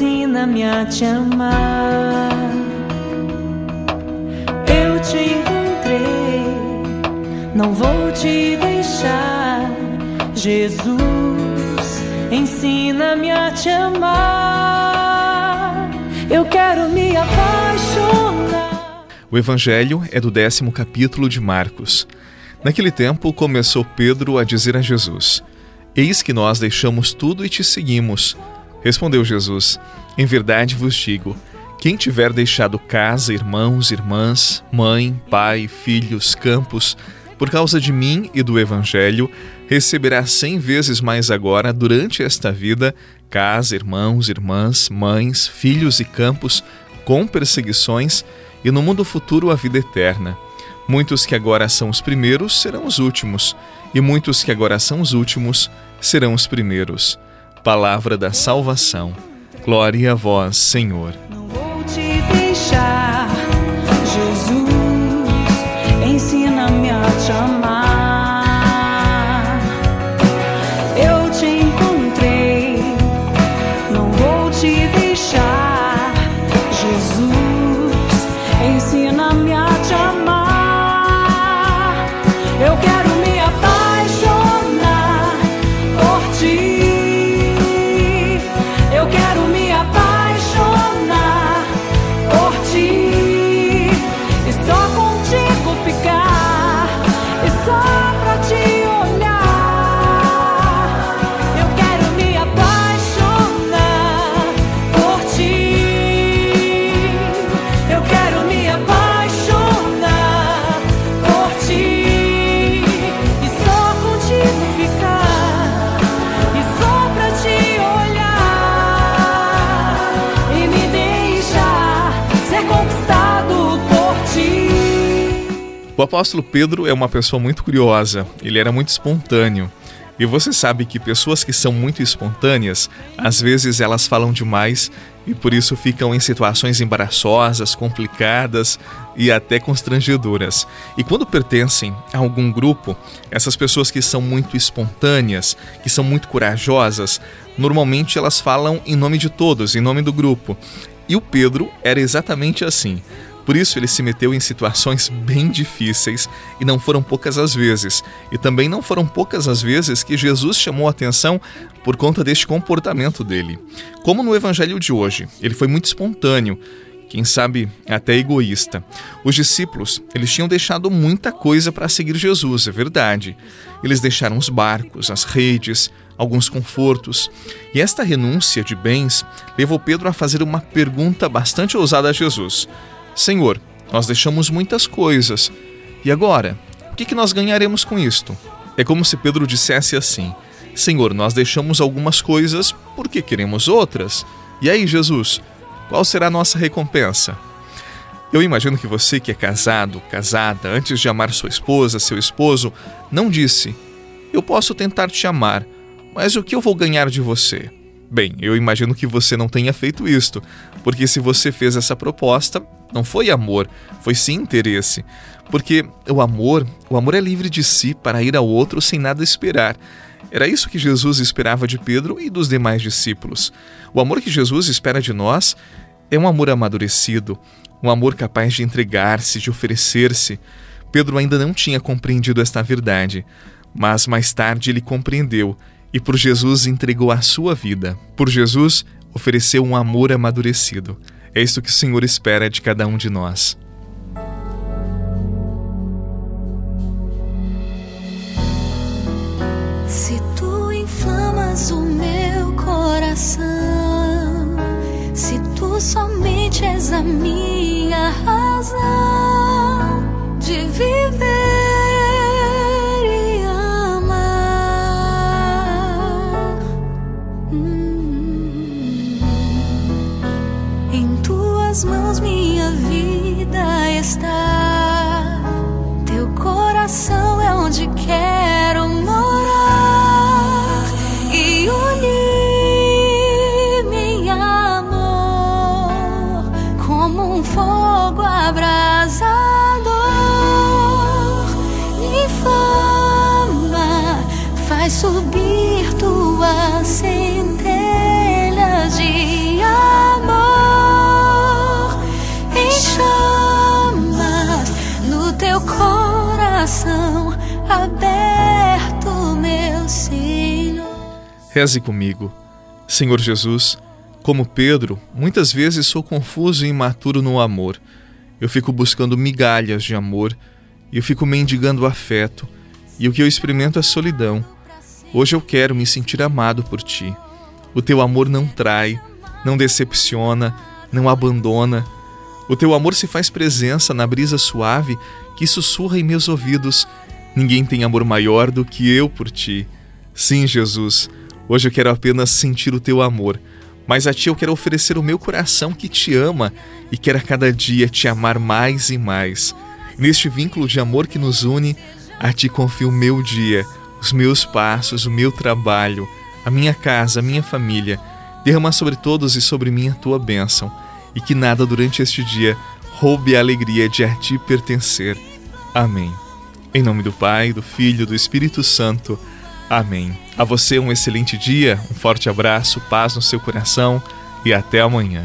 ensina-me a te amar. Eu te encontrei, não vou te deixar. Jesus, ensina-me a te amar. Eu quero me apaixonar. O Evangelho é do décimo capítulo de Marcos. Naquele tempo começou Pedro a dizer a Jesus: Eis que nós deixamos tudo e te seguimos. Respondeu Jesus: Em verdade vos digo: quem tiver deixado casa, irmãos, irmãs, mãe, pai, filhos, campos, por causa de mim e do Evangelho, receberá cem vezes mais agora, durante esta vida, casa, irmãos, irmãs, mães, filhos e campos, com perseguições, e no mundo futuro a vida eterna. Muitos que agora são os primeiros serão os últimos, e muitos que agora são os últimos serão os primeiros. Palavra da salvação. Glória a vós, Senhor. Não vou te deixar, apóstolo Pedro é uma pessoa muito curiosa, ele era muito espontâneo. E você sabe que pessoas que são muito espontâneas, às vezes elas falam demais e por isso ficam em situações embaraçosas, complicadas e até constrangedoras. E quando pertencem a algum grupo, essas pessoas que são muito espontâneas, que são muito corajosas, normalmente elas falam em nome de todos, em nome do grupo. E o Pedro era exatamente assim. Por isso ele se meteu em situações bem difíceis e não foram poucas as vezes. E também não foram poucas as vezes que Jesus chamou a atenção por conta deste comportamento dele. Como no evangelho de hoje, ele foi muito espontâneo, quem sabe até egoísta. Os discípulos, eles tinham deixado muita coisa para seguir Jesus, é verdade. Eles deixaram os barcos, as redes, alguns confortos. E esta renúncia de bens levou Pedro a fazer uma pergunta bastante ousada a Jesus. Senhor, nós deixamos muitas coisas. E agora? O que, que nós ganharemos com isto? É como se Pedro dissesse assim: Senhor, nós deixamos algumas coisas porque queremos outras. E aí, Jesus, qual será a nossa recompensa? Eu imagino que você que é casado, casada, antes de amar sua esposa, seu esposo, não disse: Eu posso tentar te amar, mas o que eu vou ganhar de você? Bem, eu imagino que você não tenha feito isto, porque se você fez essa proposta, não foi amor, foi sim interesse. Porque o amor, o amor é livre de si para ir ao outro sem nada esperar. Era isso que Jesus esperava de Pedro e dos demais discípulos. O amor que Jesus espera de nós é um amor amadurecido, um amor capaz de entregar-se, de oferecer-se. Pedro ainda não tinha compreendido esta verdade, mas mais tarde ele compreendeu e por Jesus entregou a sua vida. Por Jesus ofereceu um amor amadurecido. É isso que o Senhor espera de cada um de nós. Se tu inflamas o meu coração, se tu somente és a minha razão de viver e amar, tuas mãos minha vida está. Teu coração é onde quero morar e unir-me amor como um fogo abrasador. E fama faz subir tua sede. Coração aberto, meu Senhor. Reze comigo. Senhor Jesus, como Pedro, muitas vezes sou confuso e imaturo no amor. Eu fico buscando migalhas de amor eu fico mendigando afeto, e o que eu experimento é solidão. Hoje eu quero me sentir amado por ti. O teu amor não trai, não decepciona, não abandona. O teu amor se faz presença na brisa suave que sussurra em meus ouvidos. Ninguém tem amor maior do que eu por ti. Sim, Jesus, hoje eu quero apenas sentir o teu amor, mas a ti eu quero oferecer o meu coração que te ama e quer a cada dia te amar mais e mais. Neste vínculo de amor que nos une, a ti confio o meu dia, os meus passos, o meu trabalho, a minha casa, a minha família. Derrama sobre todos e sobre mim a tua bênção, e que nada durante este dia roube a alegria de a ti pertencer. Amém. Em nome do Pai, do Filho e do Espírito Santo. Amém. A você um excelente dia, um forte abraço, paz no seu coração e até amanhã.